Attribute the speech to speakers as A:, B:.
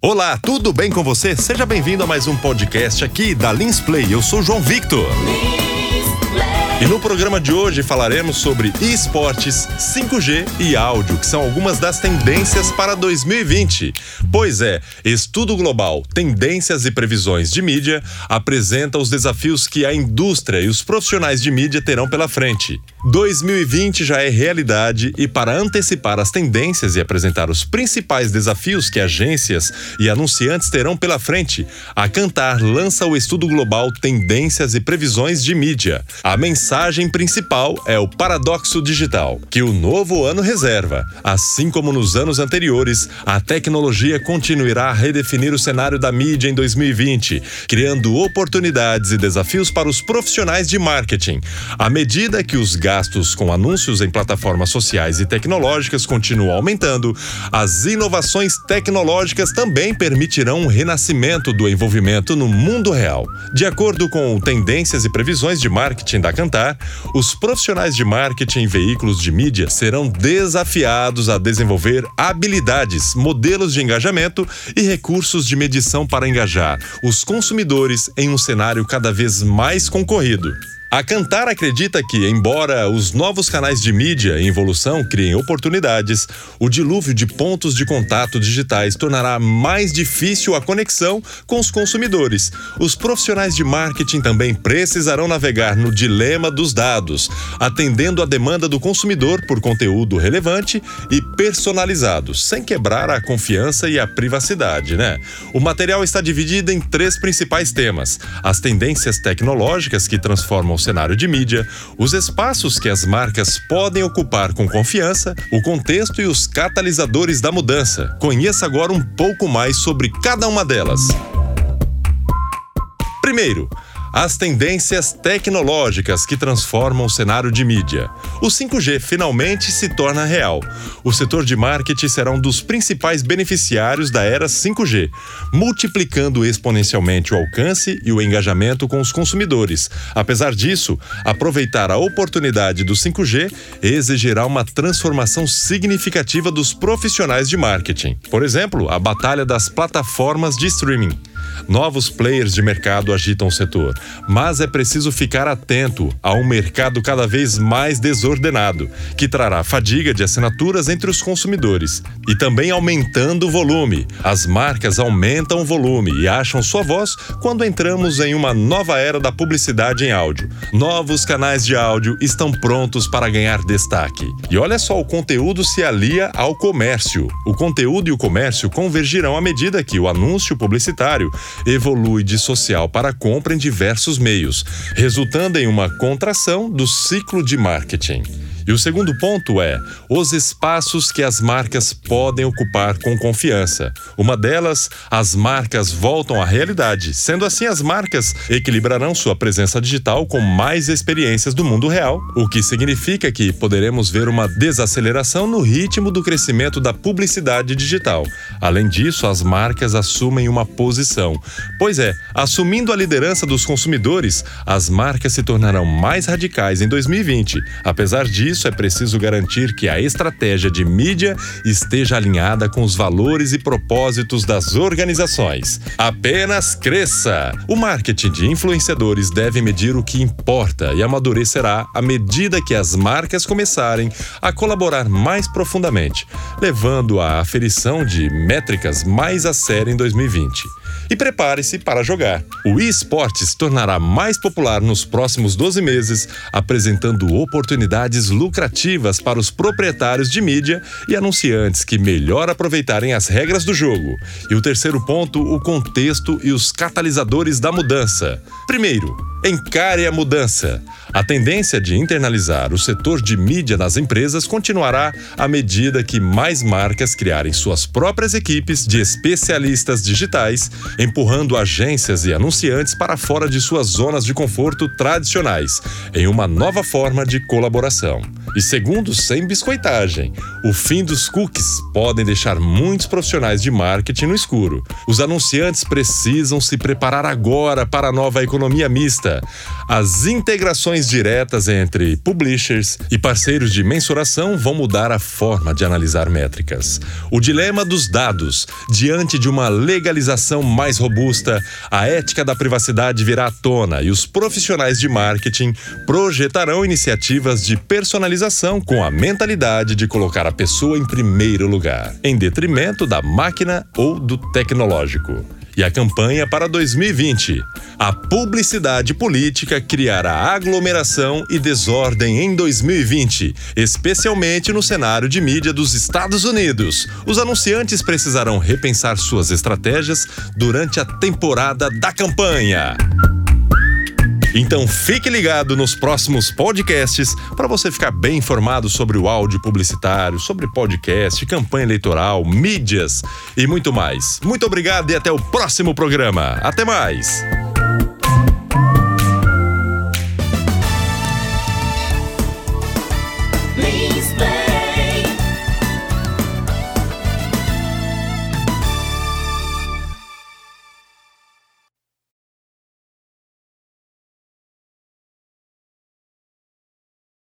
A: Olá, tudo bem com você? Seja bem-vindo a mais um podcast aqui da Lins Play. Eu sou João Victor. E no programa de hoje falaremos sobre esportes, 5G e áudio, que são algumas das tendências para 2020. Pois é, Estudo Global, Tendências e Previsões de Mídia apresenta os desafios que a indústria e os profissionais de mídia terão pela frente. 2020 já é realidade e para antecipar as tendências e apresentar os principais desafios que agências e anunciantes terão pela frente, a Cantar lança o Estudo Global Tendências e Previsões de Mídia. A mensagem principal é o paradoxo digital, que o novo ano reserva. Assim como nos anos anteriores, a tecnologia continuará a redefinir o cenário da mídia em 2020, criando oportunidades e desafios para os profissionais de marketing. À medida que os gastos com anúncios em plataformas sociais e tecnológicas continuam aumentando, as inovações tecnológicas também permitirão um renascimento do envolvimento no mundo real. De acordo com tendências e previsões de marketing da Cantar, os profissionais de marketing em veículos de mídia serão desafiados a desenvolver habilidades, modelos de engajamento e recursos de medição para engajar os consumidores em um cenário cada vez mais concorrido. A Cantar acredita que, embora os novos canais de mídia em evolução criem oportunidades, o dilúvio de pontos de contato digitais tornará mais difícil a conexão com os consumidores. Os profissionais de marketing também precisarão navegar no dilema dos dados, atendendo à demanda do consumidor por conteúdo relevante e personalizado, sem quebrar a confiança e a privacidade, né? O material está dividido em três principais temas: as tendências tecnológicas que transformam ao cenário de mídia, os espaços que as marcas podem ocupar com confiança, o contexto e os catalisadores da mudança. Conheça agora um pouco mais sobre cada uma delas. Primeiro, as tendências tecnológicas que transformam o cenário de mídia. O 5G finalmente se torna real. O setor de marketing será um dos principais beneficiários da era 5G, multiplicando exponencialmente o alcance e o engajamento com os consumidores. Apesar disso, aproveitar a oportunidade do 5G exigirá uma transformação significativa dos profissionais de marketing. Por exemplo, a batalha das plataformas de streaming. Novos players de mercado agitam o setor, mas é preciso ficar atento a um mercado cada vez mais desordenado, que trará fadiga de assinaturas entre os consumidores e também aumentando o volume. As marcas aumentam o volume e acham sua voz quando entramos em uma nova era da publicidade em áudio. Novos canais de áudio estão prontos para ganhar destaque. E olha só, o conteúdo se alia ao comércio. O conteúdo e o comércio convergirão à medida que o anúncio publicitário evolui de social para compra em diversos meios, resultando em uma contração do ciclo de marketing. E o segundo ponto é os espaços que as marcas podem ocupar com confiança. Uma delas, as marcas voltam à realidade. Sendo assim, as marcas equilibrarão sua presença digital com mais experiências do mundo real, o que significa que poderemos ver uma desaceleração no ritmo do crescimento da publicidade digital. Além disso, as marcas assumem uma posição. Pois é, assumindo a liderança dos consumidores, as marcas se tornarão mais radicais em 2020. Apesar disso, isso, é preciso garantir que a estratégia de mídia esteja alinhada com os valores e propósitos das organizações. Apenas cresça! O marketing de influenciadores deve medir o que importa e amadurecerá à medida que as marcas começarem a colaborar mais profundamente, levando à aferição de métricas mais a sério em 2020 e prepare-se para jogar. O eSports tornará mais popular nos próximos 12 meses, apresentando oportunidades lucrativas para os proprietários de mídia e anunciantes que melhor aproveitarem as regras do jogo. E o terceiro ponto, o contexto e os catalisadores da mudança. Primeiro, Encare a mudança. A tendência de internalizar o setor de mídia nas empresas continuará à medida que mais marcas criarem suas próprias equipes de especialistas digitais, empurrando agências e anunciantes para fora de suas zonas de conforto tradicionais, em uma nova forma de colaboração. E segundo, sem biscoitagem, o fim dos cookies podem deixar muitos profissionais de marketing no escuro. Os anunciantes precisam se preparar agora para a nova economia mista As integrações diretas entre publishers e parceiros de mensuração vão mudar a forma de analisar métricas. O dilema dos dados. Diante de uma legalização mais robusta, a ética da privacidade virá à tona e os profissionais de marketing projetarão iniciativas de personalização com a mentalidade de colocar a pessoa em primeiro lugar, em detrimento da máquina ou do tecnológico. E a campanha para 2020. A publicidade política criará aglomeração e desordem em 2020, especialmente no cenário de mídia dos Estados Unidos. Os anunciantes precisarão repensar suas estratégias durante a temporada da campanha. Então fique ligado nos próximos podcasts para você ficar bem informado sobre o áudio publicitário, sobre podcast, campanha eleitoral, mídias e muito mais. Muito obrigado e até o próximo programa. Até mais!